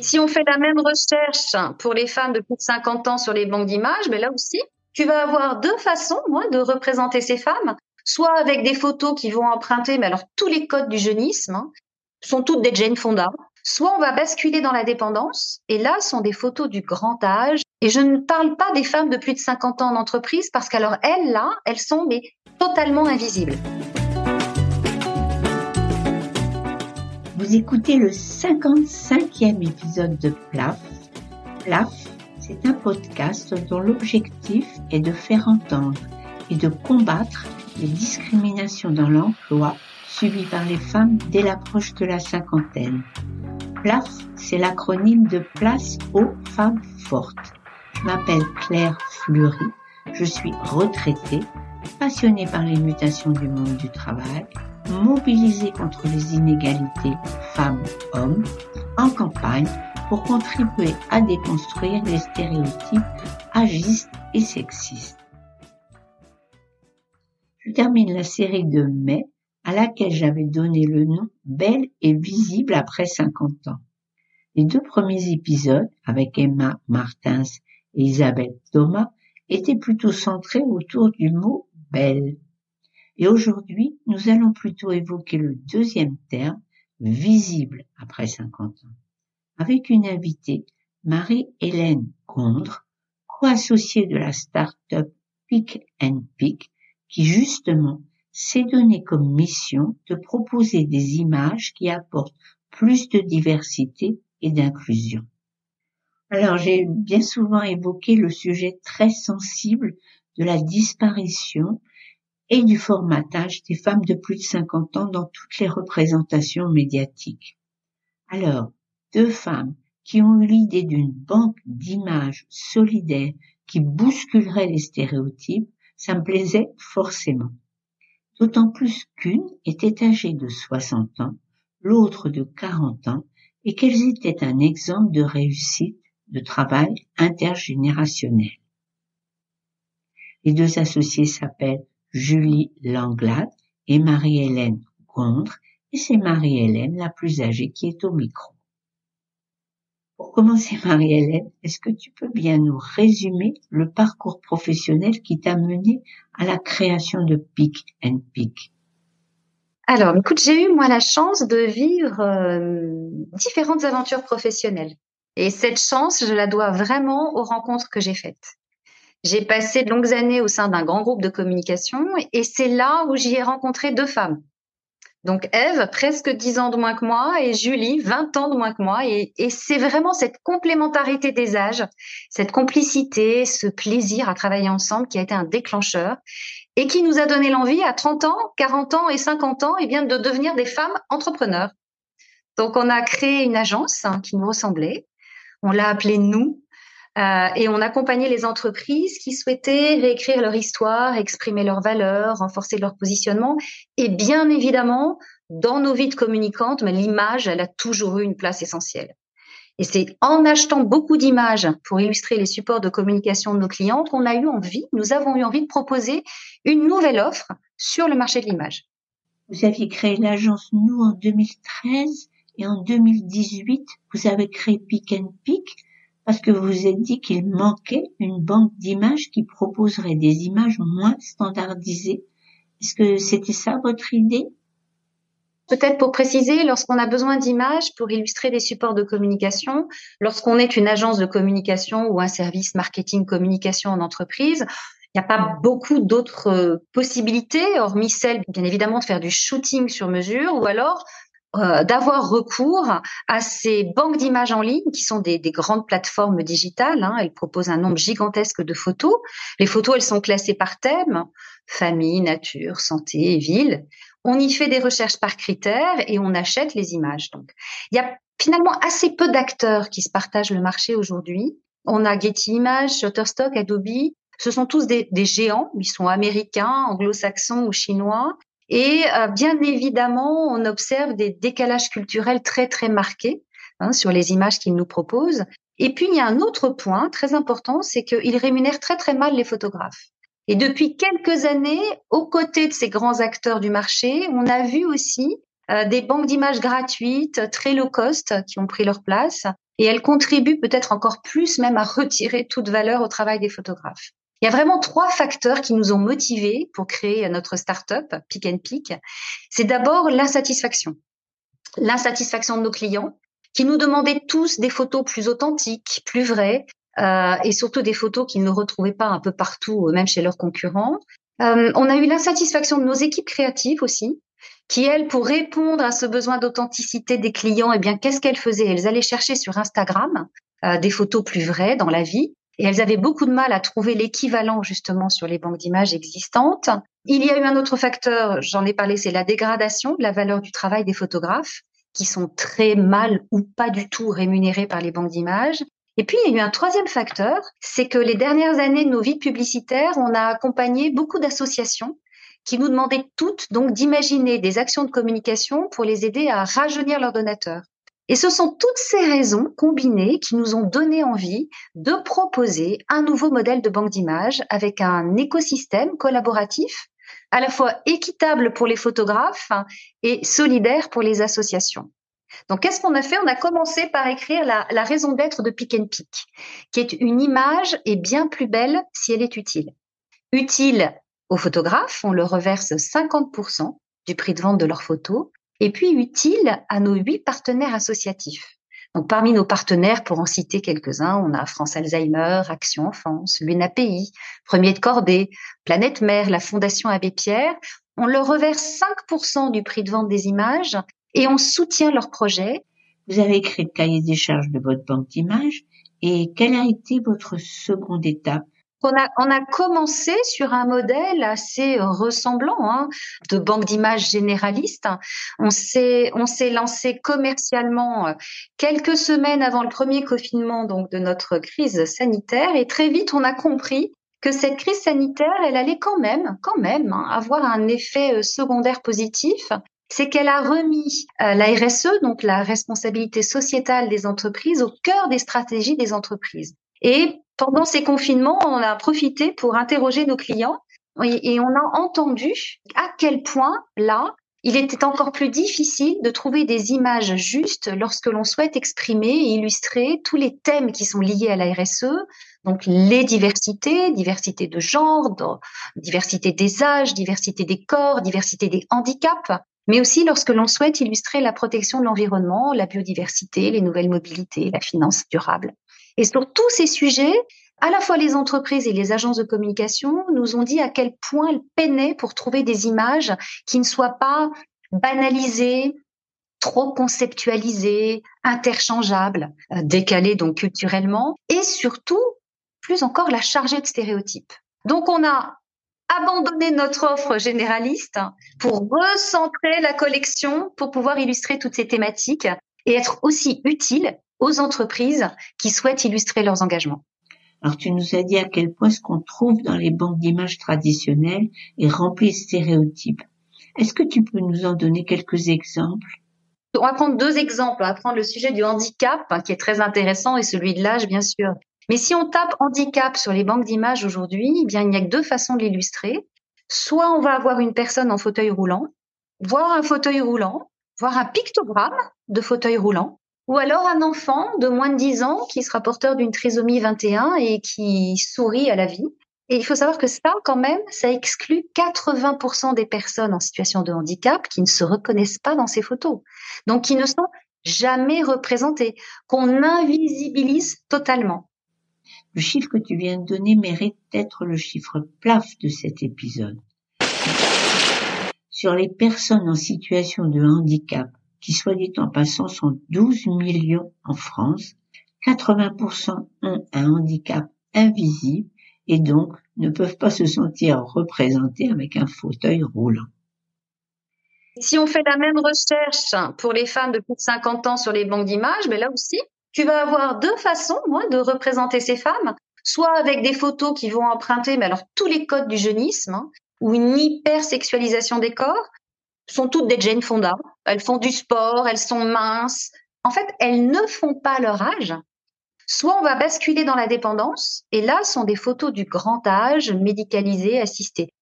Si on fait la même recherche pour les femmes de plus de 50 ans sur les banques d'images, mais là aussi, tu vas avoir deux façons de représenter ces femmes, soit avec des photos qui vont emprunter, mais alors tous les codes du jeunisme, hein, sont toutes des Jane Fonda, soit on va basculer dans la dépendance, et là sont des photos du grand âge. Et je ne parle pas des femmes de plus de 50 ans en entreprise, parce qu'alors elles, là, elles sont mais totalement invisibles. Vous écoutez le 55e épisode de PLAF. PLAF, c'est un podcast dont l'objectif est de faire entendre et de combattre les discriminations dans l'emploi subies par les femmes dès l'approche de la cinquantaine. PLAF, c'est l'acronyme de Place aux femmes fortes. Je m'appelle Claire Fleury, je suis retraitée, passionnée par les mutations du monde du travail mobiliser contre les inégalités femmes-hommes en campagne pour contribuer à déconstruire les stéréotypes agistes et sexistes. Je termine la série de mai à laquelle j'avais donné le nom Belle et visible après 50 ans. Les deux premiers épisodes, avec Emma Martins et Isabelle Thomas, étaient plutôt centrés autour du mot belle. Et aujourd'hui, nous allons plutôt évoquer le deuxième terme, visible après 50 ans, avec une invitée, Marie-Hélène Gondre, co-associée de la start-up Pick and Pick, qui justement s'est donné comme mission de proposer des images qui apportent plus de diversité et d'inclusion. Alors j'ai bien souvent évoqué le sujet très sensible de la disparition et du formatage des femmes de plus de 50 ans dans toutes les représentations médiatiques. Alors, deux femmes qui ont eu l'idée d'une banque d'images solidaires qui bousculerait les stéréotypes, ça me plaisait forcément. D'autant plus qu'une était âgée de 60 ans, l'autre de 40 ans, et qu'elles étaient un exemple de réussite de travail intergénérationnel. Les deux associés s'appellent Julie Langlade et Marie-Hélène Gondre, et c'est Marie-Hélène la plus âgée qui est au micro. Pour commencer, Marie-Hélène, est-ce que tu peux bien nous résumer le parcours professionnel qui t'a mené à la création de Pick and Pick Alors, écoute, j'ai eu moi la chance de vivre euh, différentes aventures professionnelles. Et cette chance, je la dois vraiment aux rencontres que j'ai faites. J'ai passé de longues années au sein d'un grand groupe de communication et c'est là où j'y ai rencontré deux femmes. Donc Eve, presque 10 ans de moins que moi, et Julie, 20 ans de moins que moi. Et, c'est vraiment cette complémentarité des âges, cette complicité, ce plaisir à travailler ensemble qui a été un déclencheur et qui nous a donné l'envie à 30 ans, 40 ans et 50 ans et eh bien, de devenir des femmes entrepreneurs. Donc on a créé une agence hein, qui nous ressemblait. On l'a appelée Nous euh, et on accompagnait les entreprises qui souhaitaient réécrire leur histoire, exprimer leurs valeurs, renforcer leur positionnement. Et bien évidemment, dans nos vies de communicantes, l'image, elle a toujours eu une place essentielle. Et c'est en achetant beaucoup d'images pour illustrer les supports de communication de nos clients qu'on a eu envie, nous avons eu envie de proposer une nouvelle offre sur le marché de l'image. Vous aviez créé l'agence Nous en 2013 et en 2018, vous avez créé Pick and Pick parce que vous vous êtes dit qu'il manquait une banque d'images qui proposerait des images moins standardisées. Est-ce que c'était ça votre idée? Peut-être pour préciser, lorsqu'on a besoin d'images pour illustrer des supports de communication, lorsqu'on est une agence de communication ou un service marketing communication en entreprise, il n'y a pas beaucoup d'autres euh, possibilités, hormis celle, bien évidemment, de faire du shooting sur mesure ou alors euh, d'avoir recours à ces banques d'images en ligne qui sont des, grandes plateformes digitales. Hein. Elles proposent un nombre gigantesque de photos. Les photos, elles sont classées par thème, famille, nature, santé, ville. On y fait des recherches par critères et on achète les images. Donc, il y a finalement assez peu d'acteurs qui se partagent le marché aujourd'hui. On a Getty Images, Shutterstock, Adobe. Ce sont tous des, des géants. Ils sont américains, anglo-saxons ou chinois. Et euh, bien évidemment, on observe des décalages culturels très très marqués hein, sur les images qu'ils nous proposent. Et puis il y a un autre point très important, c'est qu'ils rémunèrent très très mal les photographes. Et depuis quelques années, aux côtés de ces grands acteurs du marché, on a vu aussi euh, des banques d'images gratuites, très low cost, qui ont pris leur place. Et elles contribuent peut-être encore plus même à retirer toute valeur au travail des photographes. Il y a vraiment trois facteurs qui nous ont motivés pour créer notre start-up, Pick and Pick. C'est d'abord l'insatisfaction. L'insatisfaction de nos clients qui nous demandaient tous des photos plus authentiques, plus vraies, euh, et surtout des photos qu'ils ne retrouvaient pas un peu partout, même chez leurs concurrents. Euh, on a eu l'insatisfaction de nos équipes créatives aussi, qui elles, pour répondre à ce besoin d'authenticité des clients, eh bien, qu'est-ce qu'elles faisaient? Elles allaient chercher sur Instagram euh, des photos plus vraies dans la vie, et elles avaient beaucoup de mal à trouver l'équivalent justement sur les banques d'images existantes. Il y a eu un autre facteur, j'en ai parlé, c'est la dégradation de la valeur du travail des photographes, qui sont très mal ou pas du tout rémunérés par les banques d'images. Et puis, il y a eu un troisième facteur, c'est que les dernières années de nos vies publicitaires, on a accompagné beaucoup d'associations qui nous demandaient toutes donc d'imaginer des actions de communication pour les aider à rajeunir leurs donateurs. Et ce sont toutes ces raisons combinées qui nous ont donné envie de proposer un nouveau modèle de banque d'images avec un écosystème collaboratif à la fois équitable pour les photographes et solidaire pour les associations. Donc, qu'est-ce qu'on a fait? On a commencé par écrire la, raison d'être de Pick and Pick, qui est une image est bien plus belle si elle est utile. Utile aux photographes, on leur reverse 50% du prix de vente de leurs photos, et puis utile à nos huit partenaires associatifs. Donc, parmi nos partenaires, pour en citer quelques-uns, on a France Alzheimer, Action Enfance, l'UNAPI, Premier de Cordée, Planète Mère, la Fondation Abbé Pierre. On leur reverse 5% du prix de vente des images et on soutient leur projet. Vous avez écrit le cahier des charges de votre banque d'images et quelle a été votre seconde étape? On a, on a commencé sur un modèle assez ressemblant hein, de banque d'images généraliste. On s'est lancé commercialement euh, quelques semaines avant le premier confinement donc de notre crise sanitaire et très vite on a compris que cette crise sanitaire, elle allait quand même, quand même, hein, avoir un effet euh, secondaire positif c'est qu'elle a remis euh, la RSE, donc la responsabilité sociétale des entreprises, au cœur des stratégies des entreprises. Et pendant ces confinements, on a profité pour interroger nos clients et on a entendu à quel point, là, il était encore plus difficile de trouver des images justes lorsque l'on souhaite exprimer et illustrer tous les thèmes qui sont liés à la RSE, donc les diversités, diversité de genre, diversité des âges, diversité des corps, diversité des handicaps, mais aussi lorsque l'on souhaite illustrer la protection de l'environnement, la biodiversité, les nouvelles mobilités, la finance durable. Et sur tous ces sujets, à la fois les entreprises et les agences de communication nous ont dit à quel point elles peinaient pour trouver des images qui ne soient pas banalisées, trop conceptualisées, interchangeables, euh, décalées donc culturellement, et surtout, plus encore, la chargée de stéréotypes. Donc on a abandonné notre offre généraliste pour recentrer la collection pour pouvoir illustrer toutes ces thématiques et être aussi utile aux entreprises qui souhaitent illustrer leurs engagements. Alors tu nous as dit à quel point ce qu'on trouve dans les banques d'images traditionnelles est rempli de stéréotypes. Est-ce que tu peux nous en donner quelques exemples? On va prendre deux exemples. On va prendre le sujet du handicap, hein, qui est très intéressant, et celui de l'âge, bien sûr. Mais si on tape handicap sur les banques d'images aujourd'hui, eh bien, il n'y a que deux façons de l'illustrer. Soit on va avoir une personne en fauteuil roulant, voir un fauteuil roulant, voir un pictogramme de fauteuil roulant, ou alors un enfant de moins de 10 ans qui sera porteur d'une trisomie 21 et qui sourit à la vie. Et il faut savoir que ça, quand même, ça exclut 80% des personnes en situation de handicap qui ne se reconnaissent pas dans ces photos. Donc, qui ne sont jamais représentées, qu'on invisibilise totalement. Le chiffre que tu viens de donner mérite d'être le chiffre plaf de cet épisode. Sur les personnes en situation de handicap, qui soit dit en passant sont 12 millions en France, 80% ont un handicap invisible et donc ne peuvent pas se sentir représentés avec un fauteuil roulant. Si on fait la même recherche pour les femmes de plus de 50 ans sur les banques d'images, mais là aussi, tu vas avoir deux façons de représenter ces femmes, soit avec des photos qui vont emprunter mais alors tous les codes du jeunisme, hein, ou une hypersexualisation des corps, sont toutes des Jane Fonda. Elles font du sport, elles sont minces. En fait, elles ne font pas leur âge. soit on va basculer dans la dépendance, et là sont des photos du grand âge, médicalisées, assistées.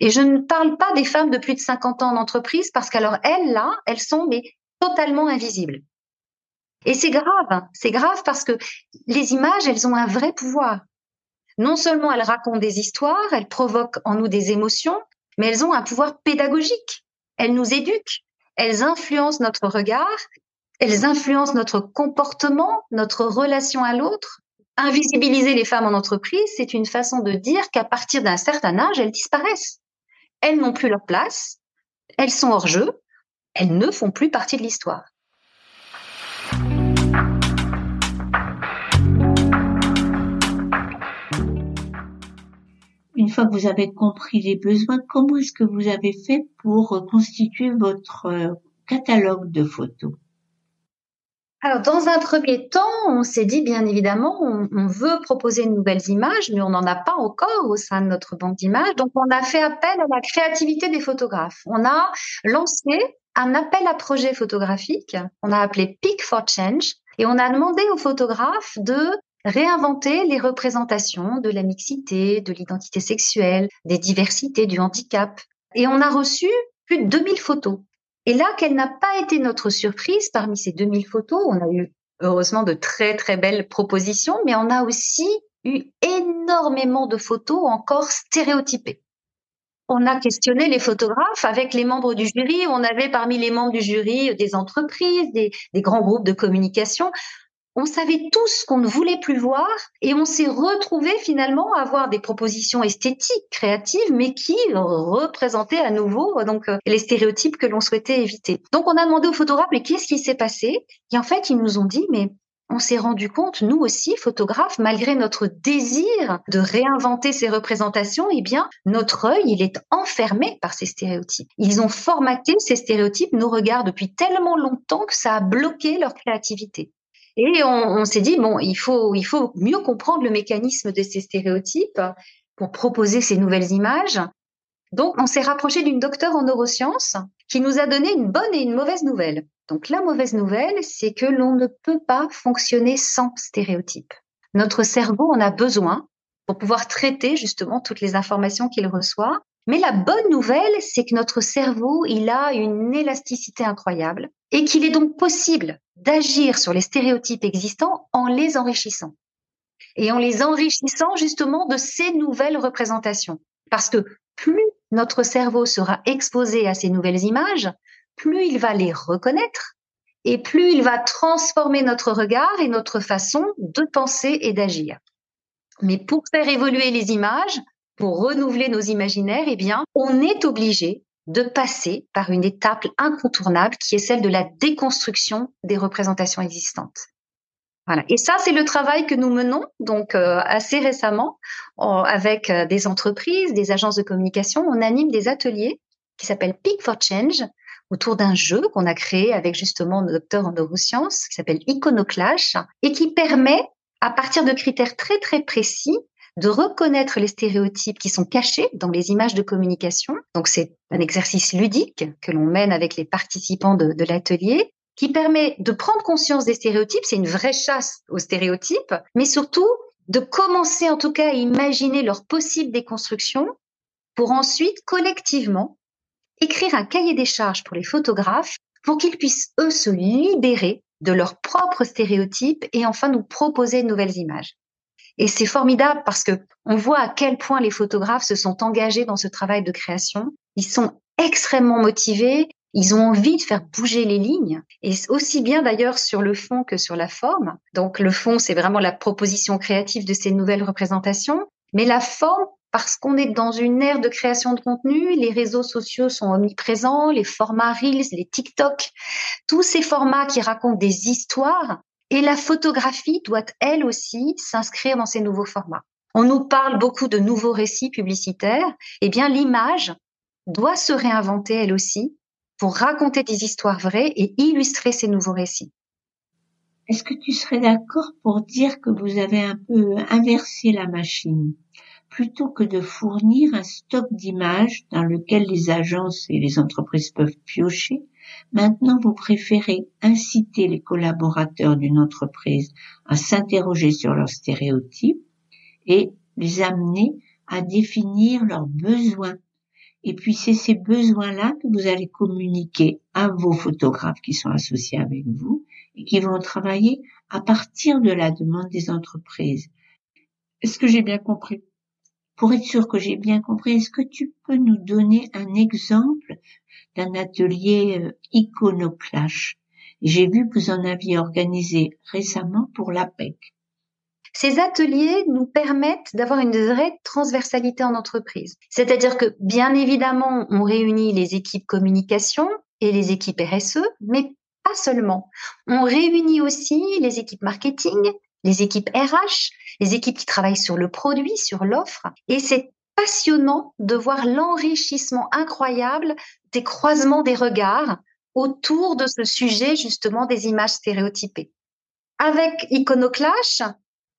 Et je ne parle pas des femmes de plus de 50 ans en entreprise, parce qu'alors elles, là, elles sont mais totalement invisibles. Et c'est grave, c'est grave parce que les images, elles ont un vrai pouvoir. Non seulement elles racontent des histoires, elles provoquent en nous des émotions, mais elles ont un pouvoir pédagogique. Elles nous éduquent, elles influencent notre regard, elles influencent notre comportement, notre relation à l'autre. Invisibiliser les femmes en entreprise, c'est une façon de dire qu'à partir d'un certain âge, elles disparaissent. Elles n'ont plus leur place, elles sont hors jeu, elles ne font plus partie de l'histoire. Une fois que vous avez compris les besoins, comment est-ce que vous avez fait pour constituer votre euh, catalogue de photos? Alors, dans un premier temps, on s'est dit, bien évidemment, on, veut proposer de nouvelles images, mais on n'en a pas encore au sein de notre banque d'images. Donc, on a fait appel à la créativité des photographes. On a lancé un appel à projet photographique. On a appelé Peak for Change et on a demandé aux photographes de réinventer les représentations de la mixité, de l'identité sexuelle, des diversités, du handicap. Et on a reçu plus de 2000 photos. Et là, quelle n'a pas été notre surprise parmi ces 2000 photos On a eu heureusement de très très belles propositions, mais on a aussi eu énormément de photos encore stéréotypées. On a questionné les photographes avec les membres du jury. On avait parmi les membres du jury des entreprises, des, des grands groupes de communication on savait tous ce qu'on ne voulait plus voir et on s'est retrouvé finalement à avoir des propositions esthétiques, créatives, mais qui représentaient à nouveau donc euh, les stéréotypes que l'on souhaitait éviter. Donc on a demandé aux photographes mais qu'est-ce qui s'est passé? Et en fait ils nous ont dit mais on s'est rendu compte, nous aussi, photographes, malgré notre désir de réinventer ces représentations, eh bien, notre œil, il est enfermé par ces stéréotypes. Ils ont formaté ces stéréotypes, nos regards, depuis tellement longtemps que ça a bloqué leur créativité. Et on, s'est dit, bon, il faut, il faut mieux comprendre le mécanisme de ces stéréotypes pour proposer ces nouvelles images. Donc, on s'est rapproché d'une docteure en neurosciences qui nous a donné une bonne et une mauvaise nouvelle. Donc, la mauvaise nouvelle, c'est que l'on ne peut pas fonctionner sans stéréotypes. Notre cerveau en a besoin pour pouvoir traiter justement toutes les informations qu'il reçoit. Mais la bonne nouvelle, c'est que notre cerveau, il a une élasticité incroyable et qu'il est donc possible d'agir sur les stéréotypes existants en les enrichissant. Et en les enrichissant justement de ces nouvelles représentations. Parce que plus notre cerveau sera exposé à ces nouvelles images, plus il va les reconnaître et plus il va transformer notre regard et notre façon de penser et d'agir. Mais pour faire évoluer les images, pour renouveler nos imaginaires, eh bien, on est obligé de passer par une étape incontournable qui est celle de la déconstruction des représentations existantes. Voilà. Et ça, c'est le travail que nous menons donc euh, assez récemment avec euh, des entreprises, des agences de communication. On anime des ateliers qui s'appellent Peak for Change autour d'un jeu qu'on a créé avec justement nos docteurs en neurosciences qui s'appelle Iconoclash et qui permet à partir de critères très très précis de reconnaître les stéréotypes qui sont cachés dans les images de communication. Donc c'est un exercice ludique que l'on mène avec les participants de, l'atelier qui permet de prendre conscience des stéréotypes. C'est une vraie chasse aux stéréotypes, mais surtout de commencer en tout cas à imaginer leur possible déconstruction pour ensuite collectivement écrire un cahier des charges pour les photographes pour qu'ils puissent eux se libérer de leurs propres stéréotypes et enfin nous proposer de nouvelles images. Et c'est formidable parce que on voit à quel point les photographes se sont engagés dans ce travail de création. Ils sont extrêmement motivés. Ils ont envie de faire bouger les lignes, et aussi bien d'ailleurs sur le fond que sur la forme. Donc le fond, c'est vraiment la proposition créative de ces nouvelles représentations, mais la forme, parce qu'on est dans une ère de création de contenu, les réseaux sociaux sont omniprésents, les formats Reels, les TikTok, tous ces formats qui racontent des histoires, et la photographie doit elle aussi s'inscrire dans ces nouveaux formats. On nous parle beaucoup de nouveaux récits publicitaires. Eh bien, l'image doit se réinventer elle aussi pour raconter des histoires vraies et illustrer ces nouveaux récits. Est-ce que tu serais d'accord pour dire que vous avez un peu inversé la machine? Plutôt que de fournir un stock d'images dans lequel les agences et les entreprises peuvent piocher, Maintenant, vous préférez inciter les collaborateurs d'une entreprise à s'interroger sur leurs stéréotypes et les amener à définir leurs besoins. Et puis c'est ces besoins-là que vous allez communiquer à vos photographes qui sont associés avec vous et qui vont travailler à partir de la demande des entreprises. Est-ce que j'ai bien compris? Pour être sûr que j'ai bien compris, est-ce que tu peux nous donner un exemple d'un atelier euh, iconoclash J'ai vu que vous en aviez organisé récemment pour l'APEC. Ces ateliers nous permettent d'avoir une vraie transversalité en entreprise. C'est-à-dire que, bien évidemment, on réunit les équipes communication et les équipes RSE, mais pas seulement. On réunit aussi les équipes marketing, les équipes RH, les équipes qui travaillent sur le produit, sur l'offre. Et c'est passionnant de voir l'enrichissement incroyable des croisements des regards autour de ce sujet justement des images stéréotypées. Avec Iconoclash,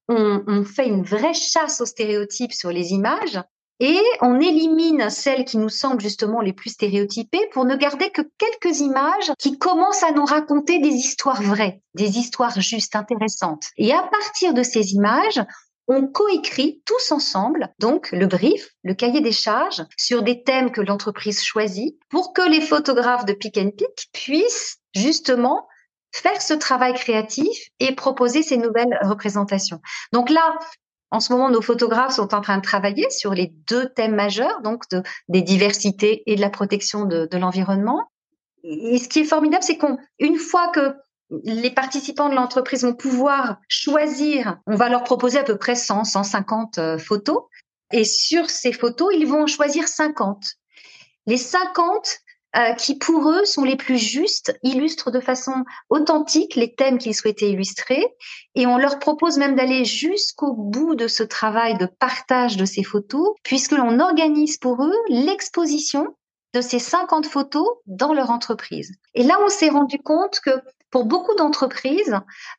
on, fait une vraie chasse aux stéréotypes sur les images et on élimine celles qui nous semblent justement les plus stéréotypées pour ne garder que quelques images qui commencent à nous raconter des histoires vraies, des histoires justes, intéressantes. Et à partir de ces images, on coécrit tous ensemble, donc le brief, le cahier des charges, sur des thèmes que l'entreprise choisit pour que les photographes de Pick and Pick puissent justement faire ce travail créatif et proposer ces nouvelles représentations. Donc là, en ce moment, nos photographes sont en train de travailler sur les deux thèmes majeurs, donc de, des diversités et de la protection de, de l'environnement. Et ce qui est formidable, c'est qu'une fois que les participants de l'entreprise vont pouvoir choisir, on va leur proposer à peu près 100, 150 euh, photos. Et sur ces photos, ils vont choisir 50. Les 50 euh, qui pour eux sont les plus justes, illustrent de façon authentique les thèmes qu'ils souhaitaient illustrer, et on leur propose même d'aller jusqu'au bout de ce travail de partage de ces photos, puisque l'on organise pour eux l'exposition de ces 50 photos dans leur entreprise. Et là, on s'est rendu compte que pour beaucoup d'entreprises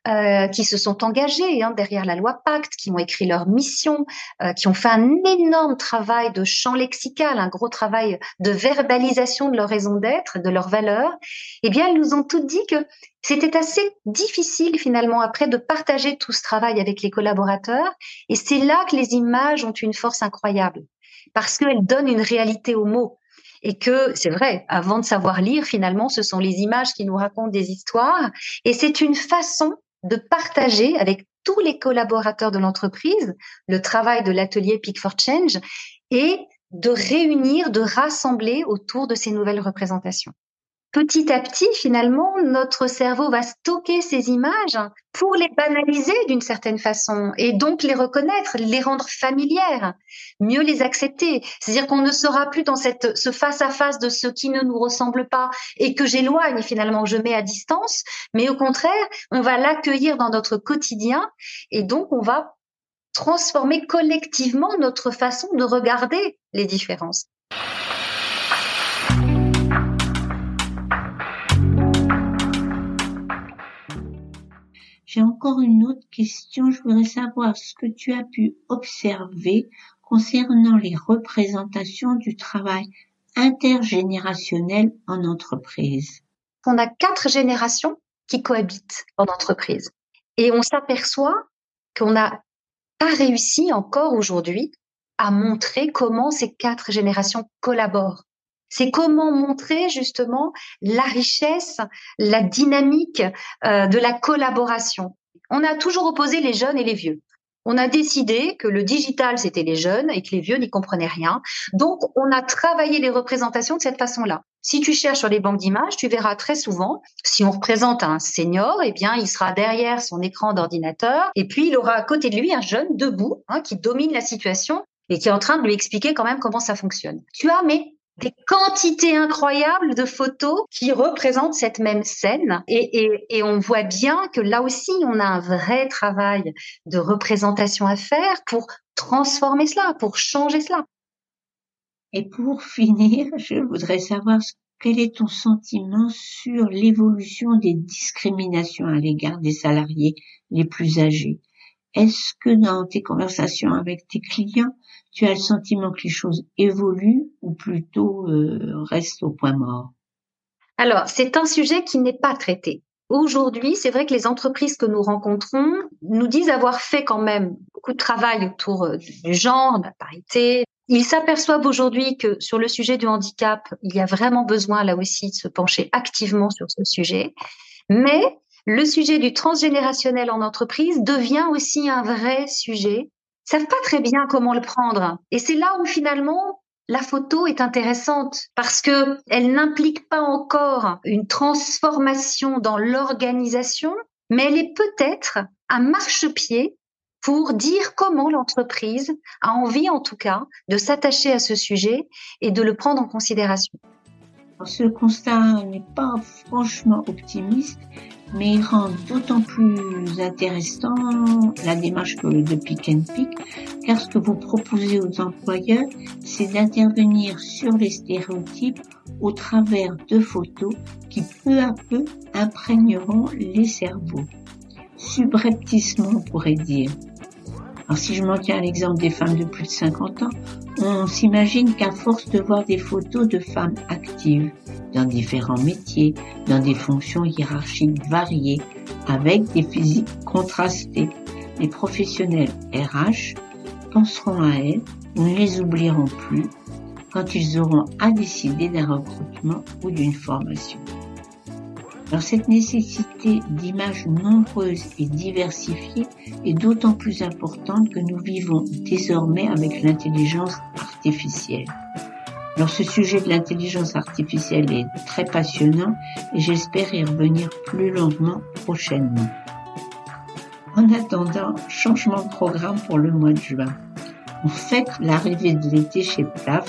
euh, qui se sont engagées hein, derrière la loi Pacte, qui ont écrit leur mission, euh, qui ont fait un énorme travail de champ lexical, un gros travail de verbalisation de leur raison d'être, de leurs valeurs, eh bien, elles nous ont toutes dit que c'était assez difficile finalement après de partager tout ce travail avec les collaborateurs. Et c'est là que les images ont une force incroyable parce qu'elles donnent une réalité aux mots et que c'est vrai, avant de savoir lire, finalement, ce sont les images qui nous racontent des histoires. Et c'est une façon de partager avec tous les collaborateurs de l'entreprise le travail de l'atelier Peak for Change et de réunir, de rassembler autour de ces nouvelles représentations petit à petit, finalement, notre cerveau va stocker ces images pour les banaliser d'une certaine façon et donc les reconnaître, les rendre familières, mieux les accepter. C'est-à-dire qu'on ne sera plus dans cette, ce face à face de ce qui ne nous ressemble pas et que j'éloigne finalement, je mets à distance, mais au contraire, on va l'accueillir dans notre quotidien et donc on va transformer collectivement notre façon de regarder les différences. J'ai encore une autre question. Je voudrais savoir ce que tu as pu observer concernant les représentations du travail intergénérationnel en entreprise. On a quatre générations qui cohabitent en entreprise. Et on s'aperçoit qu'on n'a pas réussi encore aujourd'hui à montrer comment ces quatre générations collaborent. C'est comment montrer justement la richesse, la dynamique euh, de la collaboration. On a toujours opposé les jeunes et les vieux. On a décidé que le digital, c'était les jeunes et que les vieux n'y comprenaient rien. Donc, on a travaillé les représentations de cette façon-là. Si tu cherches sur les banques d'images, tu verras très souvent, si on représente un senior, eh bien, il sera derrière son écran d'ordinateur et puis il aura à côté de lui un jeune debout hein, qui domine la situation et qui est en train de lui expliquer quand même comment ça fonctionne. Tu as mais des quantités incroyables de photos qui représentent cette même scène. Et, on voit bien que là aussi, on a un vrai travail de représentation à faire pour transformer cela, pour changer cela. Et pour finir, je voudrais savoir quel est ton sentiment sur l'évolution des discriminations à l'égard des salariés les plus âgés est-ce que dans tes conversations avec tes clients, tu as le sentiment que les choses évoluent ou plutôt euh, restent au point mort? Alors, c'est un sujet qui n'est pas traité. Aujourd'hui, c'est vrai que les entreprises que nous rencontrons nous disent avoir fait quand même beaucoup de travail autour euh, du genre, de la parité. Ils s'aperçoivent aujourd'hui que sur le sujet du handicap, il y a vraiment besoin là aussi de se pencher activement sur ce sujet. Mais le sujet du transgénérationnel en entreprise devient aussi un vrai sujet. Savent pas très bien comment le prendre. Et c'est là où finalement la photo est intéressante parce que elle n'implique pas encore une transformation dans l'organisation, mais elle est peut-être un marchepied pour dire comment l'entreprise a envie, en tout cas, de s'attacher à ce sujet et de le prendre en considération. Ce constat n'est pas franchement optimiste, mais il rend d'autant plus intéressant la démarche de Pick and Pick, car ce que vous proposez aux employeurs, c'est d'intervenir sur les stéréotypes au travers de photos qui peu à peu imprégneront les cerveaux. Subrepticement, on pourrait dire. Alors si je m'en tiens à l'exemple des femmes de plus de 50 ans, on s'imagine qu'à force de voir des photos de femmes actives dans différents métiers, dans des fonctions hiérarchiques variées, avec des physiques contrastées, les professionnels RH penseront à elles ne les oublieront plus quand ils auront à décider d'un recrutement ou d'une formation. Alors cette nécessité d'images nombreuses et diversifiées est d'autant plus importante que nous vivons désormais avec l'intelligence artificielle. Alors ce sujet de l'intelligence artificielle est très passionnant et j'espère y revenir plus longuement prochainement. En attendant, changement de programme pour le mois de juin. On fête l'arrivée de l'été chez PLAF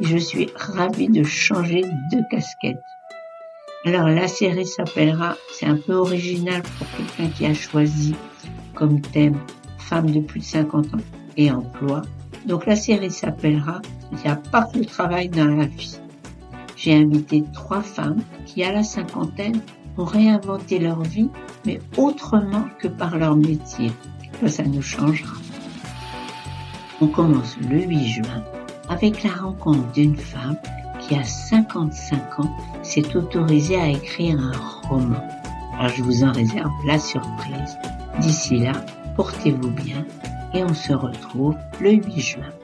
et je suis ravie de changer de casquette. Alors la série s'appellera, c'est un peu original pour quelqu'un qui a choisi comme thème femme de plus de 50 ans et emploi. Donc la série s'appellera Il n'y a pas que le travail dans la vie. J'ai invité trois femmes qui à la cinquantaine ont réinventé leur vie, mais autrement que par leur métier. Ça, nous changera. On commence le 8 juin avec la rencontre d'une femme qui a 55 ans s'est autorisé à écrire un roman. Alors je vous en réserve la surprise. D'ici là, portez-vous bien et on se retrouve le 8 juin.